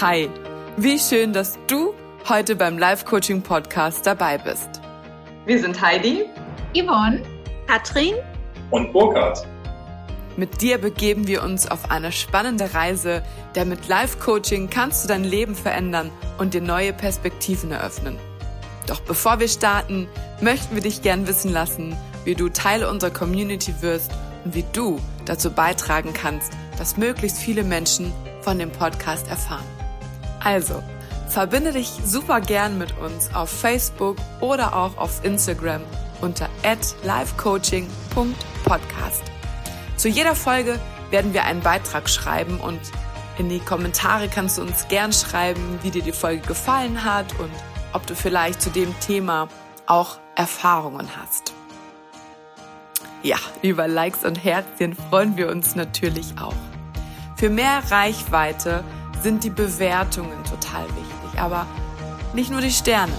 Hi, wie schön, dass du heute beim Live Coaching Podcast dabei bist. Wir sind Heidi, Yvonne, Katrin und Burkhard. Mit dir begeben wir uns auf eine spannende Reise, denn mit Live Coaching kannst du dein Leben verändern und dir neue Perspektiven eröffnen. Doch bevor wir starten, möchten wir dich gern wissen lassen, wie du Teil unserer Community wirst und wie du dazu beitragen kannst, dass möglichst viele Menschen von dem Podcast erfahren. Also, verbinde dich super gern mit uns auf Facebook oder auch auf Instagram unter livecoaching.podcast. Zu jeder Folge werden wir einen Beitrag schreiben und in die Kommentare kannst du uns gern schreiben, wie dir die Folge gefallen hat und ob du vielleicht zu dem Thema auch Erfahrungen hast. Ja, über Likes und Herzchen freuen wir uns natürlich auch. Für mehr Reichweite sind die Bewertungen total wichtig, aber nicht nur die Sterne.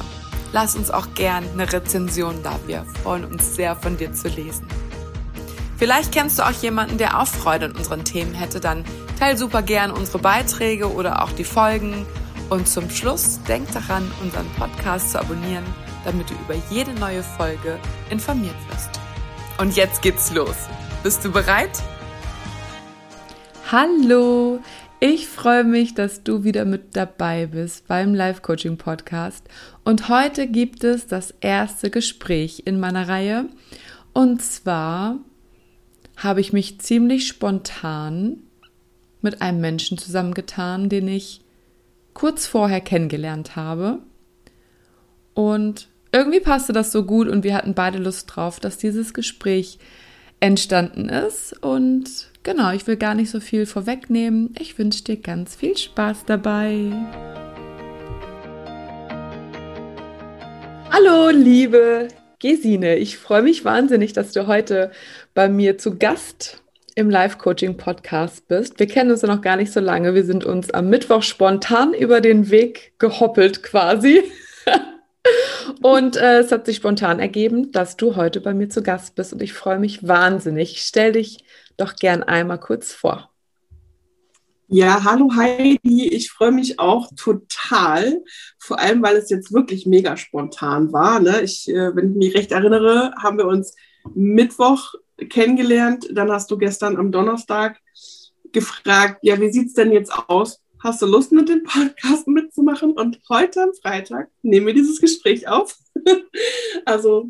Lass uns auch gern eine Rezension da. Wir freuen uns sehr, von dir zu lesen. Vielleicht kennst du auch jemanden, der auch Freude an unseren Themen hätte, dann teil super gern unsere Beiträge oder auch die Folgen. Und zum Schluss denk daran, unseren Podcast zu abonnieren, damit du über jede neue Folge informiert wirst. Und jetzt geht's los. Bist du bereit? Hallo, ich freue mich, dass du wieder mit dabei bist beim Live Coaching Podcast. Und heute gibt es das erste Gespräch in meiner Reihe. Und zwar habe ich mich ziemlich spontan mit einem Menschen zusammengetan, den ich kurz vorher kennengelernt habe. Und irgendwie passte das so gut und wir hatten beide Lust drauf, dass dieses Gespräch entstanden ist. Und Genau, ich will gar nicht so viel vorwegnehmen. Ich wünsche dir ganz viel Spaß dabei. Hallo, liebe Gesine. Ich freue mich wahnsinnig, dass du heute bei mir zu Gast im Live-Coaching-Podcast bist. Wir kennen uns ja noch gar nicht so lange. Wir sind uns am Mittwoch spontan über den Weg gehoppelt quasi. Und äh, es hat sich spontan ergeben, dass du heute bei mir zu Gast bist und ich freue mich wahnsinnig. Stell dich doch gern einmal kurz vor. Ja, hallo Heidi, ich freue mich auch total, vor allem weil es jetzt wirklich mega spontan war. Ne? Ich, äh, wenn ich mich recht erinnere, haben wir uns Mittwoch kennengelernt, dann hast du gestern am Donnerstag gefragt, ja, wie sieht es denn jetzt aus? Hast du Lust, mit dem Podcast mitzumachen? Und heute am Freitag nehmen wir dieses Gespräch auf. also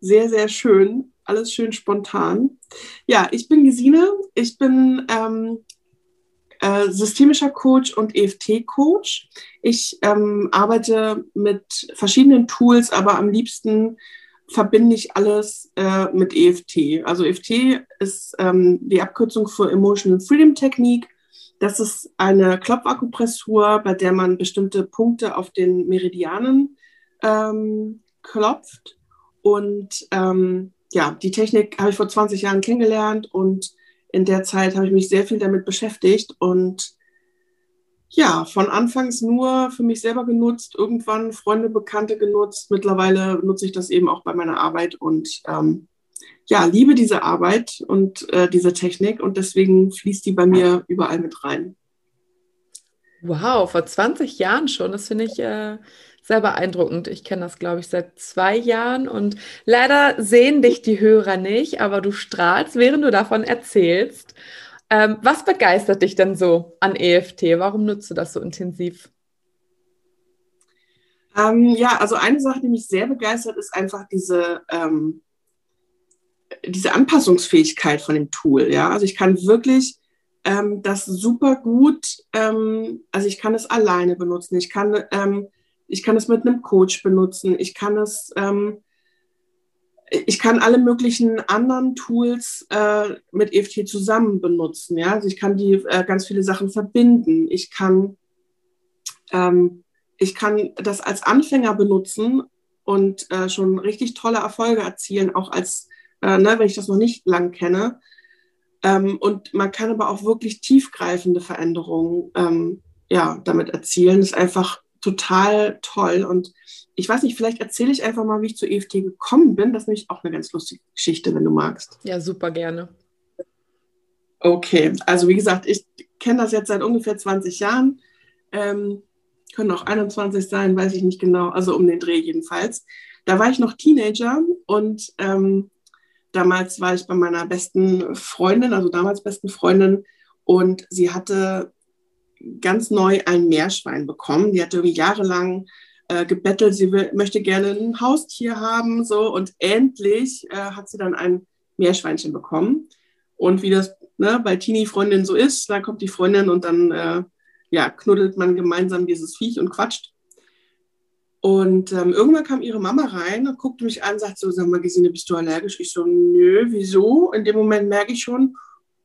sehr, sehr schön alles schön spontan. Ja, ich bin Gesine. Ich bin ähm, äh, systemischer Coach und EFT-Coach. Ich ähm, arbeite mit verschiedenen Tools, aber am liebsten verbinde ich alles äh, mit EFT. Also EFT ist ähm, die Abkürzung für Emotional Freedom Technique. Das ist eine Klopfakupressur, bei der man bestimmte Punkte auf den Meridianen ähm, klopft. Und ähm, ja, die Technik habe ich vor 20 Jahren kennengelernt und in der Zeit habe ich mich sehr viel damit beschäftigt und ja, von Anfangs nur für mich selber genutzt, irgendwann Freunde, Bekannte genutzt. Mittlerweile nutze ich das eben auch bei meiner Arbeit und ähm, ja, liebe diese Arbeit und äh, diese Technik und deswegen fließt die bei mir überall mit rein. Wow, vor 20 Jahren schon. Das finde ich äh, sehr beeindruckend. Ich kenne das, glaube ich, seit zwei Jahren und leider sehen dich die Hörer nicht, aber du strahlst, während du davon erzählst. Ähm, was begeistert dich denn so an EFT? Warum nutzt du das so intensiv? Ähm, ja, also eine Sache, die mich sehr begeistert, ist einfach diese, ähm, diese Anpassungsfähigkeit von dem Tool. Ja, also ich kann wirklich ähm, das super gut, ähm, also ich kann es alleine benutzen. Ich kann ähm, ich kann es mit einem Coach benutzen, ich kann es, ähm, ich kann alle möglichen anderen Tools äh, mit EFT zusammen benutzen. Ja? Also ich kann die äh, ganz viele Sachen verbinden. Ich kann, ähm, ich kann das als Anfänger benutzen und äh, schon richtig tolle Erfolge erzielen, auch als, äh, ne, wenn ich das noch nicht lang kenne. Ähm, und man kann aber auch wirklich tiefgreifende Veränderungen ähm, ja, damit erzielen. Das ist einfach total toll. Und ich weiß nicht, vielleicht erzähle ich einfach mal, wie ich zu EFT gekommen bin. Das ist nämlich auch eine ganz lustige Geschichte, wenn du magst. Ja, super gerne. Okay, also wie gesagt, ich kenne das jetzt seit ungefähr 20 Jahren. ähm, können auch 21 sein, weiß ich nicht genau, also um den Dreh jedenfalls. Da war ich noch Teenager und ähm, damals war ich bei meiner besten Freundin, also damals besten Freundin, und sie hatte ganz neu ein Meerschwein bekommen. Die hatte irgendwie jahrelang äh, gebettelt, sie will, möchte gerne ein Haustier haben, so und endlich äh, hat sie dann ein Meerschweinchen bekommen. Und wie das ne, bei Teenie-Freundinnen so ist, da kommt die Freundin und dann äh, ja, knuddelt man gemeinsam dieses Viech und quatscht. Und ähm, irgendwann kam ihre Mama rein und guckte mich an und sagte so, sag mal, Gesine, bist du allergisch? Ich so, nö, wieso? In dem Moment merke ich schon,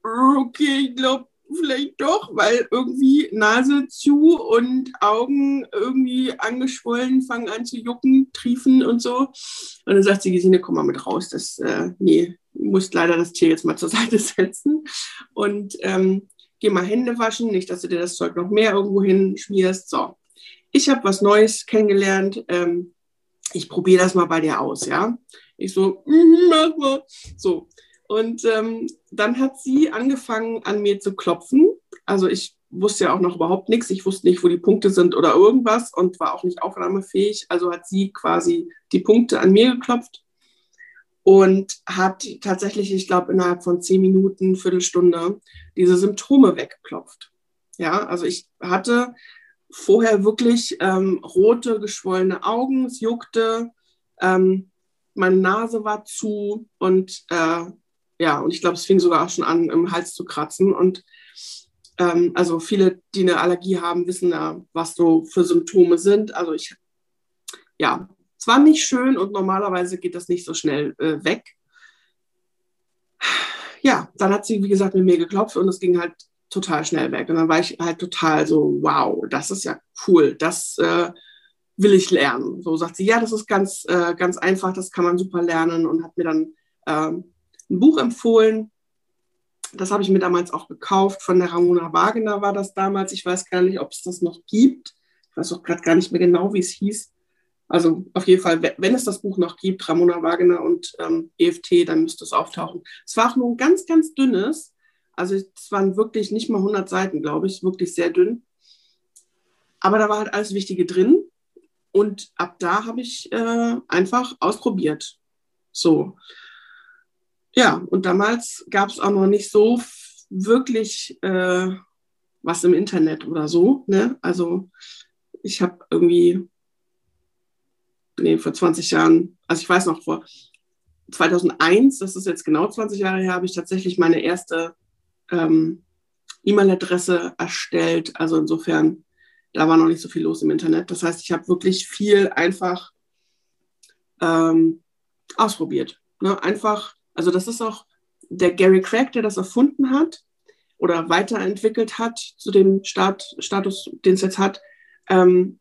okay, ich glaube, vielleicht doch, weil irgendwie Nase zu und Augen irgendwie angeschwollen, fangen an zu jucken, triefen und so. Und dann sagt sie, Gesine, komm mal mit raus. Das, äh, nee, musst leider das Tier jetzt mal zur Seite setzen. Und ähm, geh mal Hände waschen, nicht, dass du dir das Zeug noch mehr irgendwo hinschmierst. So, ich habe was Neues kennengelernt. Ähm, ich probiere das mal bei dir aus, ja. Ich so, mm, mach mal. So, und ähm, dann hat sie angefangen, an mir zu klopfen. Also ich wusste ja auch noch überhaupt nichts. Ich wusste nicht, wo die Punkte sind oder irgendwas und war auch nicht aufnahmefähig. Also hat sie quasi die Punkte an mir geklopft und hat tatsächlich, ich glaube, innerhalb von zehn Minuten, Viertelstunde diese Symptome weggeklopft. Ja, also ich hatte vorher wirklich ähm, rote, geschwollene Augen, es juckte, ähm, meine Nase war zu und äh, ja, und ich glaube, es fing sogar auch schon an, im Hals zu kratzen. Und ähm, also viele, die eine Allergie haben, wissen ja, was so für Symptome sind. Also ich, ja, es war nicht schön und normalerweise geht das nicht so schnell äh, weg. Ja, dann hat sie, wie gesagt, mit mir geklopft und es ging halt total schnell weg. Und dann war ich halt total so, wow, das ist ja cool, das äh, will ich lernen. So sagt sie, ja, das ist ganz, äh, ganz einfach, das kann man super lernen und hat mir dann ähm, ein Buch empfohlen. Das habe ich mir damals auch gekauft. Von der Ramona Wagner war das damals. Ich weiß gar nicht, ob es das noch gibt. Ich weiß auch gerade gar nicht mehr genau, wie es hieß. Also auf jeden Fall, wenn es das Buch noch gibt, Ramona Wagner und ähm, EFT, dann müsste es auftauchen. Es war auch nur ein ganz, ganz dünnes. Also es waren wirklich nicht mal 100 Seiten, glaube ich, wirklich sehr dünn. Aber da war halt alles Wichtige drin. Und ab da habe ich äh, einfach ausprobiert. So. Ja, und damals gab es auch noch nicht so wirklich äh, was im Internet oder so. Ne? Also ich habe irgendwie, nee, vor 20 Jahren, also ich weiß noch, vor 2001, das ist jetzt genau 20 Jahre her, habe ich tatsächlich meine erste ähm, E-Mail-Adresse erstellt. Also insofern, da war noch nicht so viel los im Internet. Das heißt, ich habe wirklich viel einfach ähm, ausprobiert. Ne? Einfach also das ist auch der Gary Craig, der das erfunden hat oder weiterentwickelt hat zu dem Stat Status, den es jetzt hat. Ähm,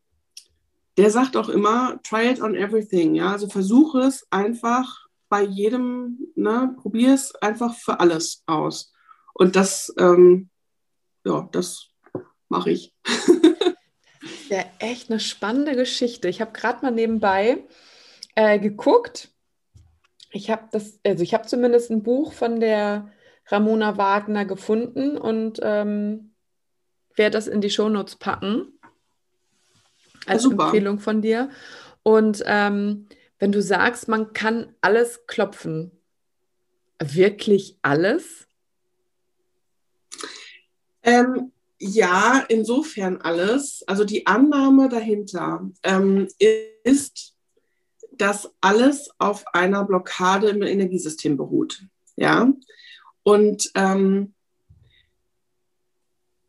der sagt auch immer, try it on everything. Ja, also versuche es einfach bei jedem, ne, probier es einfach für alles aus. Und das, ähm, ja, das mache ich. das ist ja echt eine spannende Geschichte. Ich habe gerade mal nebenbei äh, geguckt ich habe das, also ich habe zumindest ein Buch von der Ramona Wagner gefunden und ähm, werde das in die Shownotes packen. Als ja, Empfehlung von dir. Und ähm, wenn du sagst, man kann alles klopfen, wirklich alles? Ähm, ja, insofern alles. Also die Annahme dahinter ähm, ist, dass alles auf einer Blockade im Energiesystem beruht. Ja. Und ähm,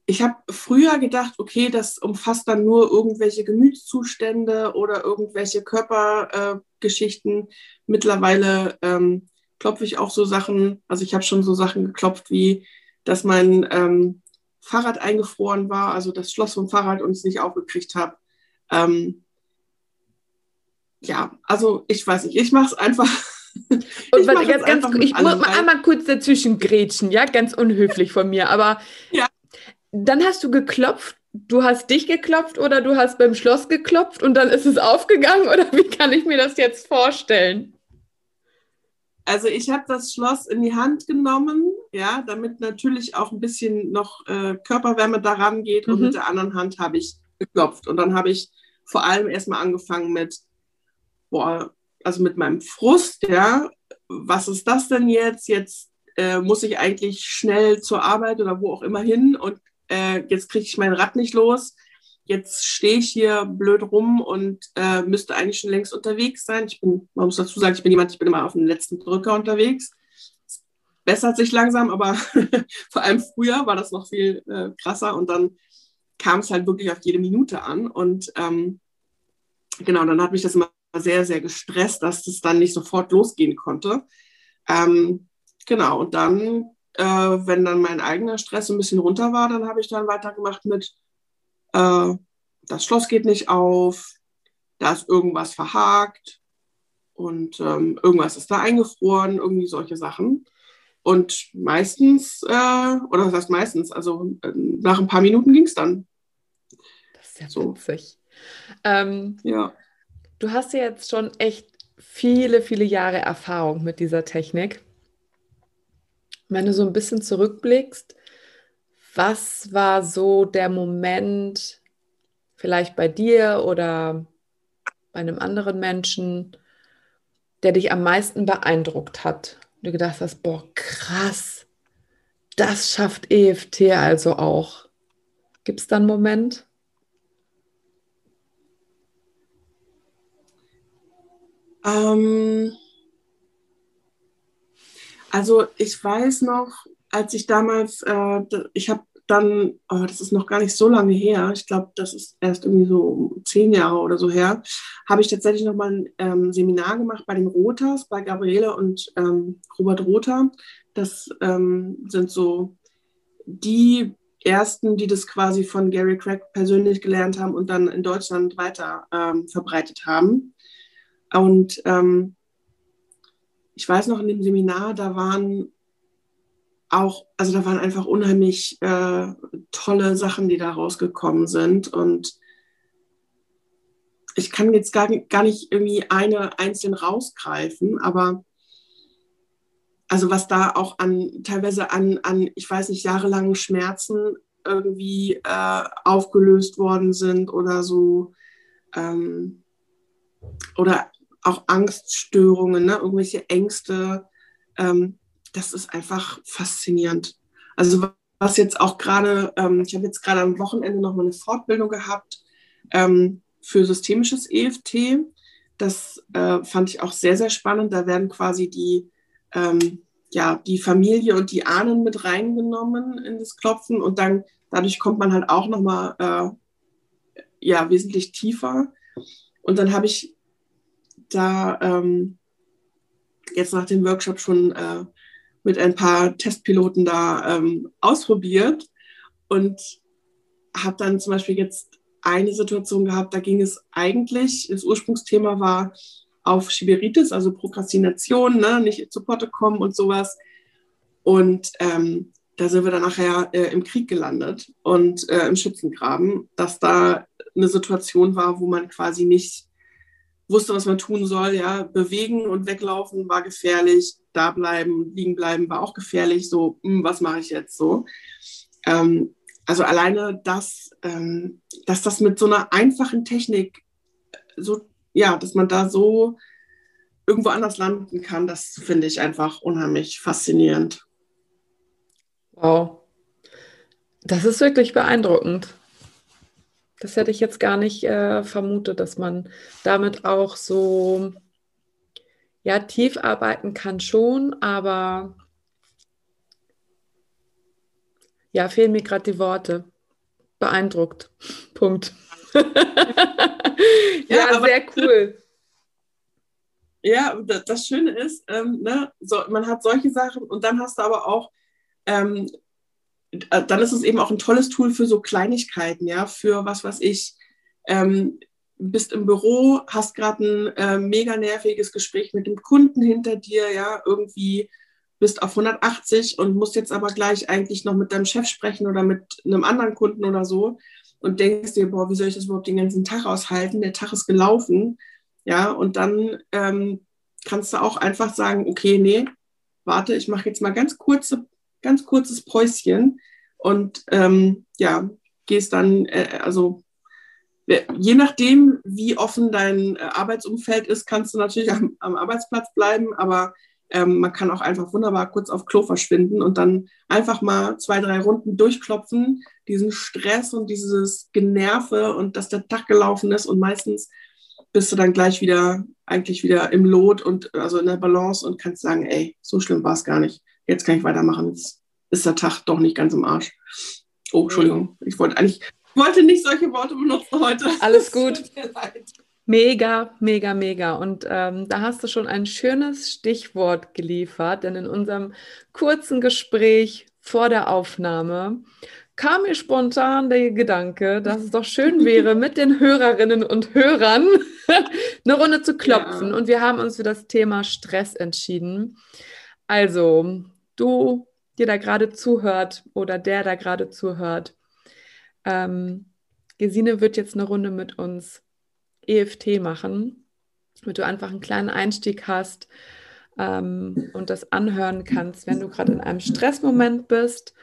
ich habe früher gedacht, okay, das umfasst dann nur irgendwelche Gemütszustände oder irgendwelche Körpergeschichten. Äh, Mittlerweile ähm, klopfe ich auch so Sachen, also ich habe schon so Sachen geklopft wie, dass mein ähm, Fahrrad eingefroren war, also das Schloss vom Fahrrad und es nicht aufgekriegt habe. Ähm, ja, also ich weiß nicht, ich mache es einfach. Und ich, ganz, ganz, ich muss mal einmal kurz dazwischen grätschen, ja, ganz unhöflich von mir, aber ja. dann hast du geklopft, du hast dich geklopft oder du hast beim Schloss geklopft und dann ist es aufgegangen oder wie kann ich mir das jetzt vorstellen? Also ich habe das Schloss in die Hand genommen, ja, damit natürlich auch ein bisschen noch äh, Körperwärme daran geht mhm. und mit der anderen Hand habe ich geklopft. Und dann habe ich vor allem erstmal angefangen mit, boah, also mit meinem Frust, ja, was ist das denn jetzt? Jetzt äh, muss ich eigentlich schnell zur Arbeit oder wo auch immer hin und äh, jetzt kriege ich mein Rad nicht los. Jetzt stehe ich hier blöd rum und äh, müsste eigentlich schon längst unterwegs sein. Ich bin, man muss dazu sagen, ich bin jemand, ich bin immer auf dem letzten Drücker unterwegs. Es bessert sich langsam, aber vor allem früher war das noch viel äh, krasser und dann kam es halt wirklich auf jede Minute an. Und ähm, genau, dann hat mich das immer sehr, sehr gestresst, dass das dann nicht sofort losgehen konnte. Ähm, genau, und dann, äh, wenn dann mein eigener Stress ein bisschen runter war, dann habe ich dann weitergemacht mit, äh, das Schloss geht nicht auf, da ist irgendwas verhakt und ähm, irgendwas ist da eingefroren, irgendwie solche Sachen. Und meistens, äh, oder was heißt meistens, also äh, nach ein paar Minuten ging es dann. Das ist ja so. witzig. Ähm, ja. Du hast ja jetzt schon echt viele, viele Jahre Erfahrung mit dieser Technik. Wenn du so ein bisschen zurückblickst, was war so der Moment, vielleicht bei dir oder bei einem anderen Menschen, der dich am meisten beeindruckt hat? Du gedacht hast, boah, krass, das schafft EFT also auch. Gibt es da einen Moment? Ähm, also ich weiß noch, als ich damals, äh, ich habe dann, oh, das ist noch gar nicht so lange her, ich glaube, das ist erst irgendwie so zehn Jahre oder so her, habe ich tatsächlich noch mal ein ähm, Seminar gemacht bei den Rotas, bei Gabriele und ähm, Robert Rother. Das ähm, sind so die ersten, die das quasi von Gary Craig persönlich gelernt haben und dann in Deutschland weiter ähm, verbreitet haben. Und ähm, ich weiß noch in dem Seminar, da waren auch, also da waren einfach unheimlich äh, tolle Sachen, die da rausgekommen sind. Und ich kann jetzt gar, gar nicht irgendwie eine einzeln rausgreifen, aber also was da auch an teilweise an, an ich weiß nicht, jahrelangen Schmerzen irgendwie äh, aufgelöst worden sind oder so. Ähm, oder auch Angststörungen, ne? irgendwelche Ängste. Ähm, das ist einfach faszinierend. Also was jetzt auch gerade, ähm, ich habe jetzt gerade am Wochenende noch mal eine Fortbildung gehabt ähm, für systemisches EFT. Das äh, fand ich auch sehr, sehr spannend. Da werden quasi die, ähm, ja, die Familie und die Ahnen mit reingenommen in das Klopfen und dann dadurch kommt man halt auch noch mal äh, ja, wesentlich tiefer. Und dann habe ich da ähm, jetzt nach dem Workshop schon äh, mit ein paar Testpiloten da ähm, ausprobiert und habe dann zum Beispiel jetzt eine Situation gehabt, da ging es eigentlich, das Ursprungsthema war auf Schiberitis, also Prokrastination, ne, nicht zu Potte kommen und sowas. Und ähm, da sind wir dann nachher äh, im Krieg gelandet und äh, im Schützengraben, dass da eine Situation war, wo man quasi nicht wusste, was man tun soll. Ja, bewegen und weglaufen war gefährlich, da bleiben, liegen bleiben war auch gefährlich. So, mh, hm, was mache ich jetzt so? Ähm, also alleine das, ähm, dass das mit so einer einfachen Technik so, ja, dass man da so irgendwo anders landen kann, das finde ich einfach unheimlich faszinierend. Wow. Das ist wirklich beeindruckend. Das hätte ich jetzt gar nicht äh, vermutet, dass man damit auch so ja tief arbeiten kann schon, aber ja, fehlen mir gerade die Worte. Beeindruckt. Punkt. ja, ja sehr cool. Ja, das Schöne ist, ähm, ne, so, man hat solche Sachen und dann hast du aber auch ähm, äh, dann ist es eben auch ein tolles Tool für so Kleinigkeiten, ja, für was weiß ich. Ähm, bist im Büro, hast gerade ein äh, mega nerviges Gespräch mit dem Kunden hinter dir, ja, irgendwie bist auf 180 und musst jetzt aber gleich eigentlich noch mit deinem Chef sprechen oder mit einem anderen Kunden oder so und denkst dir, boah, wie soll ich das überhaupt den ganzen Tag aushalten? Der Tag ist gelaufen, ja, und dann ähm, kannst du auch einfach sagen, okay, nee, warte, ich mache jetzt mal ganz kurze ganz kurzes Päuschen und ähm, ja, gehst dann, äh, also je nachdem, wie offen dein äh, Arbeitsumfeld ist, kannst du natürlich am, am Arbeitsplatz bleiben, aber ähm, man kann auch einfach wunderbar kurz auf Klo verschwinden und dann einfach mal zwei, drei Runden durchklopfen, diesen Stress und dieses Generve und dass der Tag gelaufen ist und meistens bist du dann gleich wieder, eigentlich wieder im Lot und also in der Balance und kannst sagen, ey, so schlimm war es gar nicht. Jetzt kann ich weitermachen. Jetzt ist der Tag doch nicht ganz im Arsch. Oh, Entschuldigung. Ich wollte eigentlich, wollte nicht solche Worte benutzen heute. Alles gut. Mega, mega, mega. Und ähm, da hast du schon ein schönes Stichwort geliefert, denn in unserem kurzen Gespräch vor der Aufnahme kam mir spontan der Gedanke, dass es doch schön wäre, mit den Hörerinnen und Hörern eine Runde zu klopfen. Ja. Und wir haben uns für das Thema Stress entschieden. Also, du, dir da gerade zuhört oder der da gerade zuhört, ähm, Gesine wird jetzt eine Runde mit uns EFT machen, damit du einfach einen kleinen Einstieg hast ähm, und das anhören kannst, wenn du gerade in einem Stressmoment bist.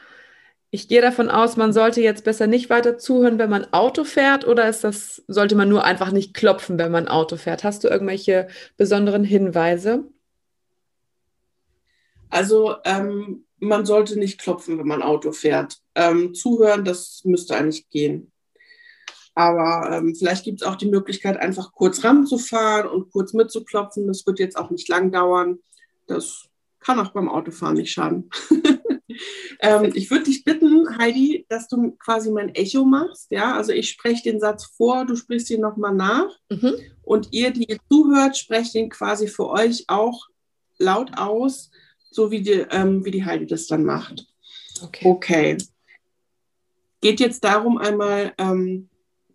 Ich gehe davon aus, man sollte jetzt besser nicht weiter zuhören, wenn man Auto fährt, oder ist das, sollte man nur einfach nicht klopfen, wenn man Auto fährt? Hast du irgendwelche besonderen Hinweise? Also ähm, man sollte nicht klopfen, wenn man Auto fährt. Ähm, zuhören, das müsste eigentlich gehen. Aber ähm, vielleicht gibt es auch die Möglichkeit, einfach kurz ranzufahren und kurz mitzuklopfen. Das wird jetzt auch nicht lang dauern. Das kann auch beim Autofahren nicht schaden. ähm, ich würde dich bitten, Heidi, dass du quasi mein Echo machst. Ja, also ich spreche den Satz vor, du sprichst ihn nochmal nach. Mhm. Und ihr, die ihr zuhört, sprecht ihn quasi für euch auch laut aus, so wie die, ähm, wie die Heidi das dann macht. Okay. okay. Geht jetzt darum einmal, ähm,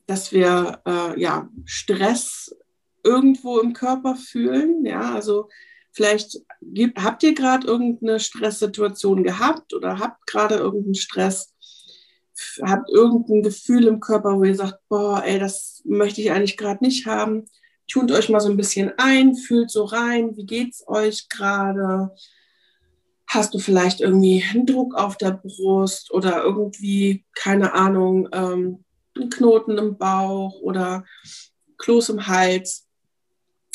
dass wir äh, ja, Stress irgendwo im Körper fühlen. Ja, also vielleicht gibt, habt ihr gerade irgendeine Stresssituation gehabt oder habt gerade irgendeinen Stress, habt irgendein Gefühl im Körper, wo ihr sagt, boah, ey, das möchte ich eigentlich gerade nicht haben. Tunt euch mal so ein bisschen ein, fühlt so rein, wie geht's euch gerade? Hast du vielleicht irgendwie einen Druck auf der Brust oder irgendwie, keine Ahnung, ähm, einen Knoten im Bauch oder Kloß im Hals,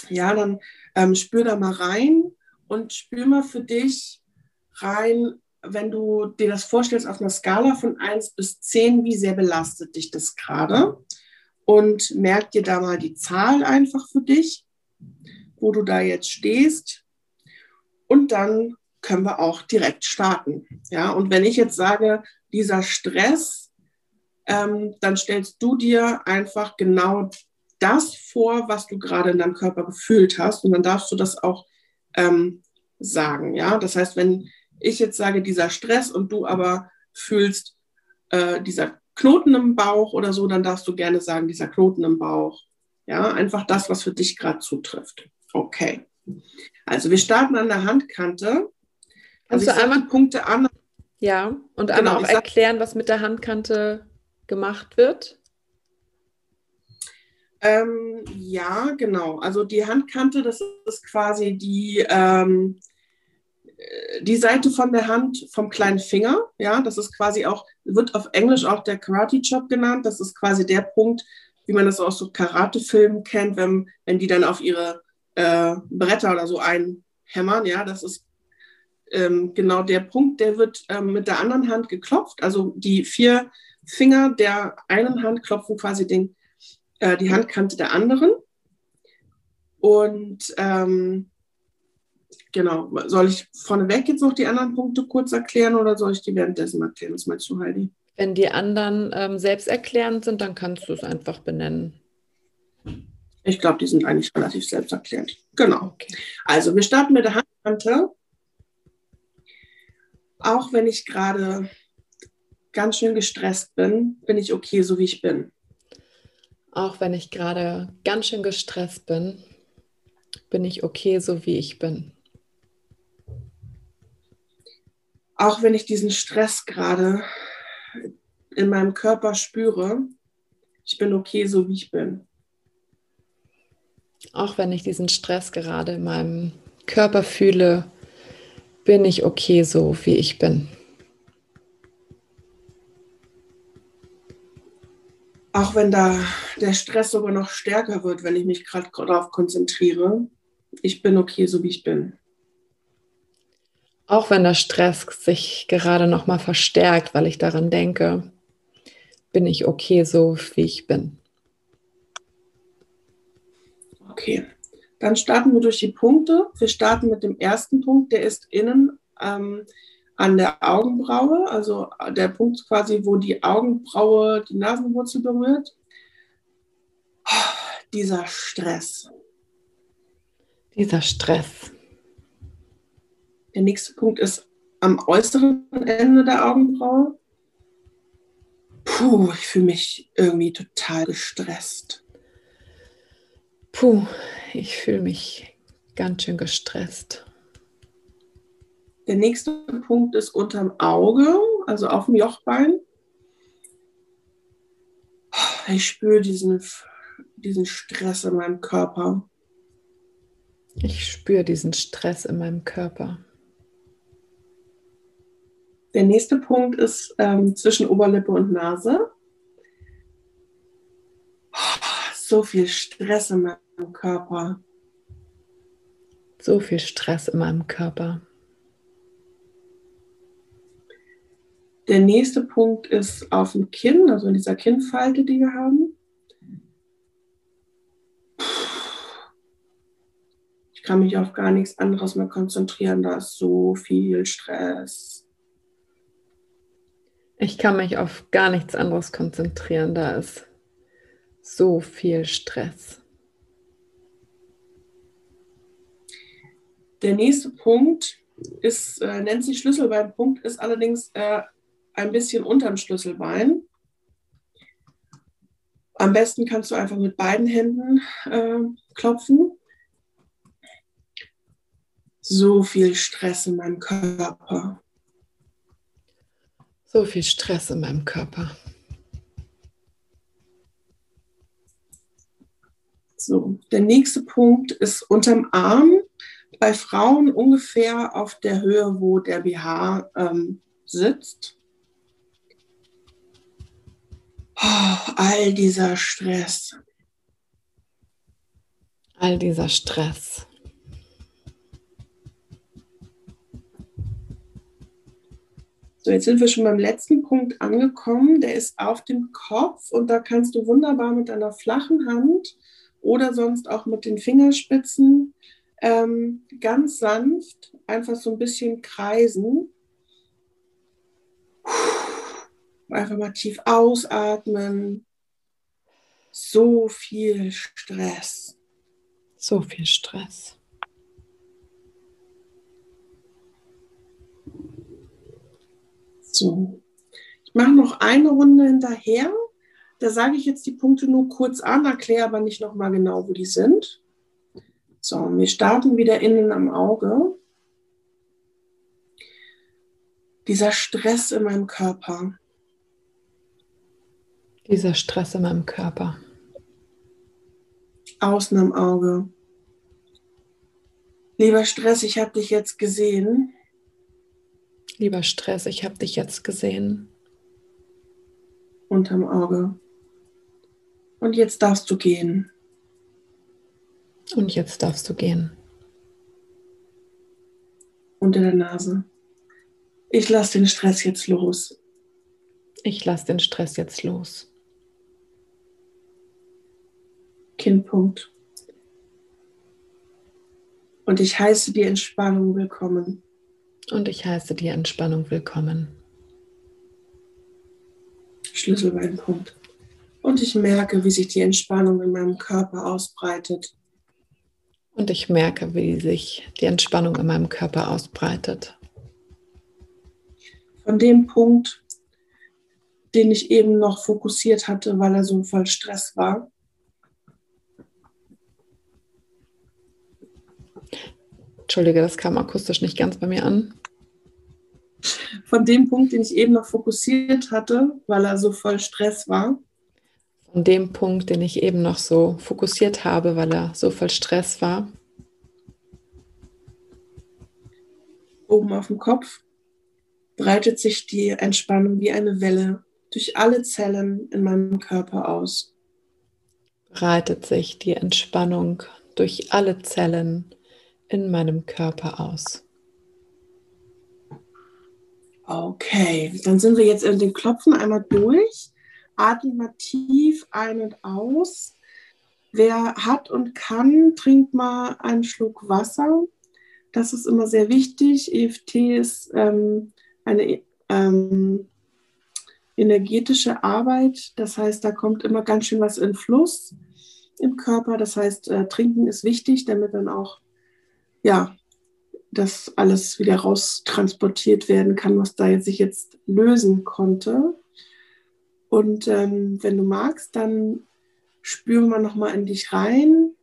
ja, dann ähm, spür da mal rein und spür mal für dich rein, wenn du dir das vorstellst auf einer Skala von 1 bis 10, wie sehr belastet dich das gerade? Und merk dir da mal die Zahl einfach für dich, wo du da jetzt stehst. Und dann können wir auch direkt starten. Ja, und wenn ich jetzt sage, dieser Stress ähm, dann stellst du dir einfach genau das vor, was du gerade in deinem Körper gefühlt hast. Und dann darfst du das auch ähm, sagen. Ja, das heißt, wenn ich jetzt sage, dieser Stress und du aber fühlst äh, dieser Knoten im Bauch oder so, dann darfst du gerne sagen, dieser Knoten im Bauch. Ja, einfach das, was für dich gerade zutrifft. Okay. Also wir starten an der Handkante. Kannst also du einmal Punkte an. Ja, und einmal genau, auch erklären, was mit der Handkante gemacht wird? Ähm, ja, genau. Also die Handkante, das ist quasi die, ähm, die Seite von der Hand vom kleinen Finger. Ja, das ist quasi auch, wird auf Englisch auch der Karate Chop genannt. Das ist quasi der Punkt, wie man das aus so Karate-Filmen kennt, wenn, wenn die dann auf ihre äh, Bretter oder so einhämmern. Ja, das ist ähm, genau der Punkt, der wird ähm, mit der anderen Hand geklopft. Also die vier Finger der einen Hand klopfen quasi den, äh, die Handkante der anderen. Und ähm, genau, soll ich vorneweg jetzt noch die anderen Punkte kurz erklären oder soll ich die währenddessen erklären? Was meinst du, Heidi? Wenn die anderen ähm, selbsterklärend sind, dann kannst du es einfach benennen. Ich glaube, die sind eigentlich relativ selbsterklärend. Genau. Okay. Also wir starten mit der Handkante. Auch wenn ich gerade ganz schön gestresst bin, bin ich okay, so wie ich bin. Auch wenn ich gerade ganz schön gestresst bin, bin ich okay, so wie ich bin. Auch wenn ich diesen Stress gerade in meinem Körper spüre, ich bin okay, so wie ich bin. Auch wenn ich diesen Stress gerade in meinem Körper fühle, bin ich okay, so wie ich bin. auch wenn da der Stress sogar noch stärker wird, wenn ich mich gerade darauf konzentriere. Ich bin okay, so wie ich bin. Auch wenn der Stress sich gerade noch mal verstärkt, weil ich daran denke, bin ich okay, so wie ich bin. Okay, dann starten wir durch die Punkte. Wir starten mit dem ersten Punkt, der ist innen ähm, an der Augenbraue, also der Punkt quasi, wo die Augenbraue die Nasenwurzel berührt. Oh, dieser Stress. Dieser Stress. Der nächste Punkt ist am äußeren Ende der Augenbraue. Puh, ich fühle mich irgendwie total gestresst. Puh, ich fühle mich ganz schön gestresst. Der nächste Punkt ist unterm Auge, also auf dem Jochbein. Ich spüre diesen, diesen Stress in meinem Körper. Ich spüre diesen Stress in meinem Körper. Der nächste Punkt ist ähm, zwischen Oberlippe und Nase. So viel Stress in meinem Körper. So viel Stress in meinem Körper. Der nächste Punkt ist auf dem Kinn, also in dieser Kinnfalte, die wir haben. Ich kann mich auf gar nichts anderes mehr konzentrieren, da ist so viel Stress. Ich kann mich auf gar nichts anderes konzentrieren, da ist so viel Stress. Der nächste Punkt ist, äh, nennt sich Schlüsselbeinpunkt, ist allerdings äh, ein bisschen unterm Schlüsselbein. Am besten kannst du einfach mit beiden Händen äh, klopfen. So viel Stress in meinem Körper. So viel Stress in meinem Körper. So, der nächste Punkt ist unterm Arm. Bei Frauen ungefähr auf der Höhe, wo der BH ähm, sitzt. Oh, all dieser Stress. All dieser Stress. So, jetzt sind wir schon beim letzten Punkt angekommen. Der ist auf dem Kopf und da kannst du wunderbar mit einer flachen Hand oder sonst auch mit den Fingerspitzen ähm, ganz sanft einfach so ein bisschen kreisen. Einfach mal tief ausatmen. So viel Stress. So viel Stress. So. Ich mache noch eine Runde hinterher. Da sage ich jetzt die Punkte nur kurz an, erkläre aber nicht nochmal genau, wo die sind. So, wir starten wieder innen am Auge. Dieser Stress in meinem Körper. Dieser Stress in meinem Körper. Außen am Auge. Lieber Stress, ich habe dich jetzt gesehen. Lieber Stress, ich habe dich jetzt gesehen. Unterm Auge. Und jetzt darfst du gehen. Und jetzt darfst du gehen. Unter der Nase. Ich lasse den Stress jetzt los. Ich lasse den Stress jetzt los. Kinnpunkt. Und ich heiße die Entspannung willkommen und ich heiße dir Entspannung willkommen. Schlüsselbeinpunkt. Und ich merke, wie sich die Entspannung in meinem Körper ausbreitet. Und ich merke, wie sich die Entspannung in meinem Körper ausbreitet. Von dem Punkt, den ich eben noch fokussiert hatte, weil er so voll Stress war, Entschuldige, das kam akustisch nicht ganz bei mir an von dem Punkt, den ich eben noch fokussiert hatte, weil er so voll Stress war. Von dem Punkt, den ich eben noch so fokussiert habe, weil er so voll Stress war. Oben auf dem Kopf breitet sich die Entspannung wie eine Welle durch alle Zellen in meinem Körper aus. breitet sich die Entspannung durch alle Zellen in meinem Körper aus. Okay, dann sind wir jetzt in den Klopfen einmal durch. Atmet mal tief ein und aus. Wer hat und kann, trinkt mal einen Schluck Wasser. Das ist immer sehr wichtig. EFT ist ähm, eine ähm, energetische Arbeit. Das heißt, da kommt immer ganz schön was in Fluss im Körper. Das heißt, äh, trinken ist wichtig, damit dann auch ja, das alles wieder raustransportiert werden kann, was da sich jetzt lösen konnte. Und ähm, wenn du magst, dann spüren wir nochmal in dich rein,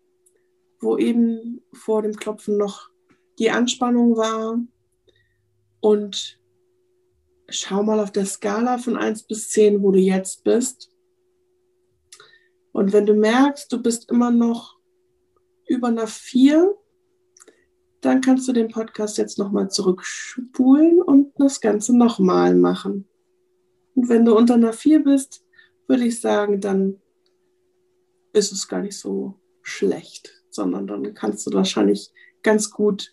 wo eben vor dem Klopfen noch die Anspannung war. Und schau mal auf der Skala von 1 bis 10, wo du jetzt bist. Und wenn du merkst, du bist immer noch über einer 4, dann kannst du den Podcast jetzt nochmal zurückspulen und das Ganze nochmal machen. Und wenn du unter einer 4 bist, würde ich sagen, dann ist es gar nicht so schlecht, sondern dann kannst du wahrscheinlich ganz gut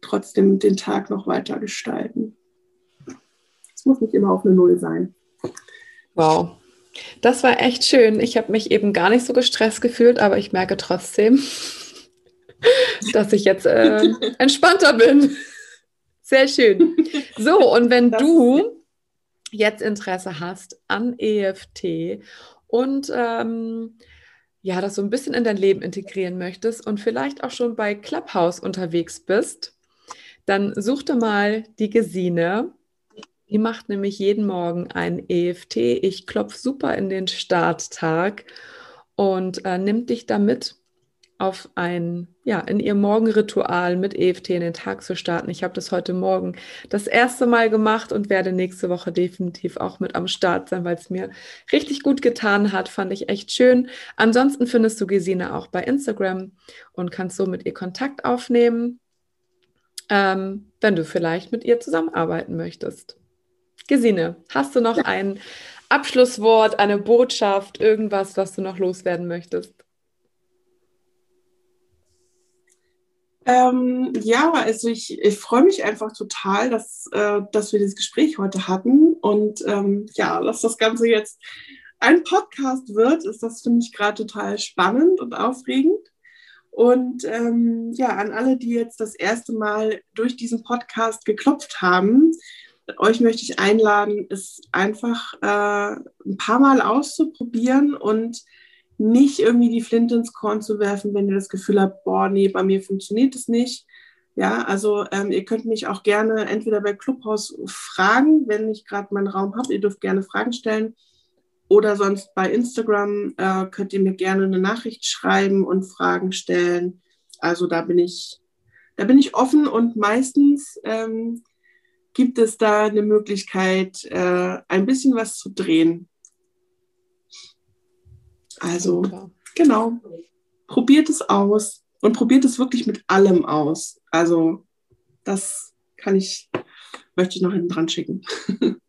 trotzdem den Tag noch weiter gestalten. Es muss nicht immer auf eine Null sein. Wow. Das war echt schön. Ich habe mich eben gar nicht so gestresst gefühlt, aber ich merke trotzdem, dass ich jetzt äh, entspannter bin. Sehr schön. So, und wenn du jetzt Interesse hast an EFT und ähm, ja, das so ein bisschen in dein Leben integrieren möchtest und vielleicht auch schon bei Clubhouse unterwegs bist, dann such dir mal die Gesine. Die macht nämlich jeden Morgen ein EFT. Ich klopfe super in den Starttag und äh, nimmt dich damit auf ein, ja, in ihr Morgenritual mit EFT in den Tag zu starten. Ich habe das heute Morgen das erste Mal gemacht und werde nächste Woche definitiv auch mit am Start sein, weil es mir richtig gut getan hat. Fand ich echt schön. Ansonsten findest du Gesine auch bei Instagram und kannst so mit ihr Kontakt aufnehmen, ähm, wenn du vielleicht mit ihr zusammenarbeiten möchtest. Gesine, hast du noch ein Abschlusswort, eine Botschaft, irgendwas, was du noch loswerden möchtest? Ähm, ja, also ich, ich freue mich einfach total, dass, äh, dass wir dieses Gespräch heute hatten. Und ähm, ja, dass das Ganze jetzt ein Podcast wird, ist das für mich gerade total spannend und aufregend. Und ähm, ja, an alle, die jetzt das erste Mal durch diesen Podcast geklopft haben, euch möchte ich einladen, es einfach äh, ein paar Mal auszuprobieren und nicht irgendwie die Flinte ins Korn zu werfen, wenn ihr das Gefühl habt, boah, nee, bei mir funktioniert es nicht. Ja, also ähm, ihr könnt mich auch gerne entweder bei Clubhouse fragen, wenn ich gerade meinen Raum habe. Ihr dürft gerne Fragen stellen. Oder sonst bei Instagram äh, könnt ihr mir gerne eine Nachricht schreiben und Fragen stellen. Also da bin ich, da bin ich offen und meistens ähm, gibt es da eine Möglichkeit, äh, ein bisschen was zu drehen. Also, Super. genau. Probiert es aus und probiert es wirklich mit allem aus. Also, das kann ich, möchte ich noch hinten dran schicken.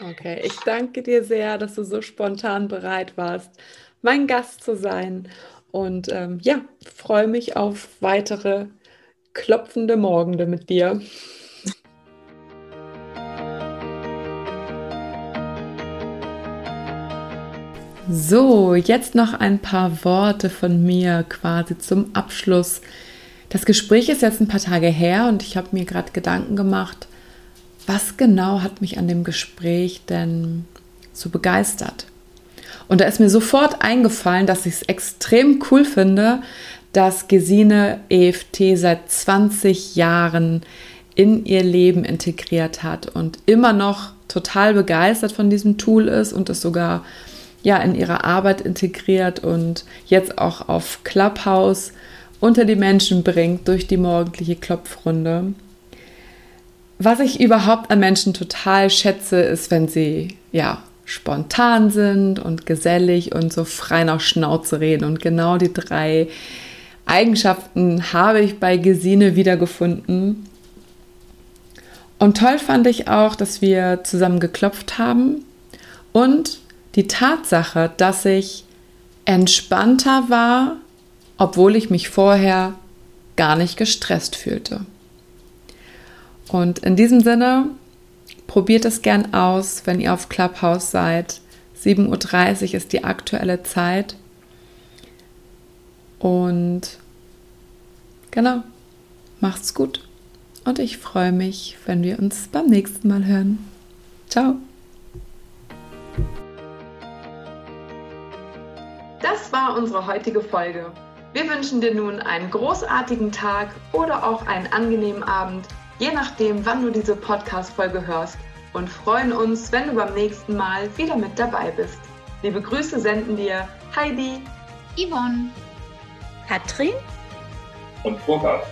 Okay, ich danke dir sehr, dass du so spontan bereit warst, mein Gast zu sein. Und ähm, ja, freue mich auf weitere klopfende Morgende mit dir. So, jetzt noch ein paar Worte von mir quasi zum Abschluss. Das Gespräch ist jetzt ein paar Tage her und ich habe mir gerade Gedanken gemacht, was genau hat mich an dem Gespräch denn so begeistert? Und da ist mir sofort eingefallen, dass ich es extrem cool finde, dass Gesine EFT seit 20 Jahren in ihr Leben integriert hat und immer noch total begeistert von diesem Tool ist und es sogar ja in ihre Arbeit integriert und jetzt auch auf Clubhouse unter die Menschen bringt durch die morgendliche Klopfrunde. Was ich überhaupt an Menschen total schätze, ist, wenn sie ja spontan sind und gesellig und so frei nach Schnauze reden. Und genau die drei Eigenschaften habe ich bei Gesine wiedergefunden. Und toll fand ich auch, dass wir zusammen geklopft haben und die Tatsache, dass ich entspannter war, obwohl ich mich vorher gar nicht gestresst fühlte. Und in diesem Sinne, probiert es gern aus, wenn ihr auf Clubhouse seid. 7.30 Uhr ist die aktuelle Zeit. Und genau, macht's gut. Und ich freue mich, wenn wir uns beim nächsten Mal hören. Ciao. Das war unsere heutige Folge. Wir wünschen dir nun einen großartigen Tag oder auch einen angenehmen Abend, je nachdem, wann du diese Podcast-Folge hörst und freuen uns, wenn du beim nächsten Mal wieder mit dabei bist. Liebe Grüße senden dir Heidi, Yvonne, Katrin und Burkhard.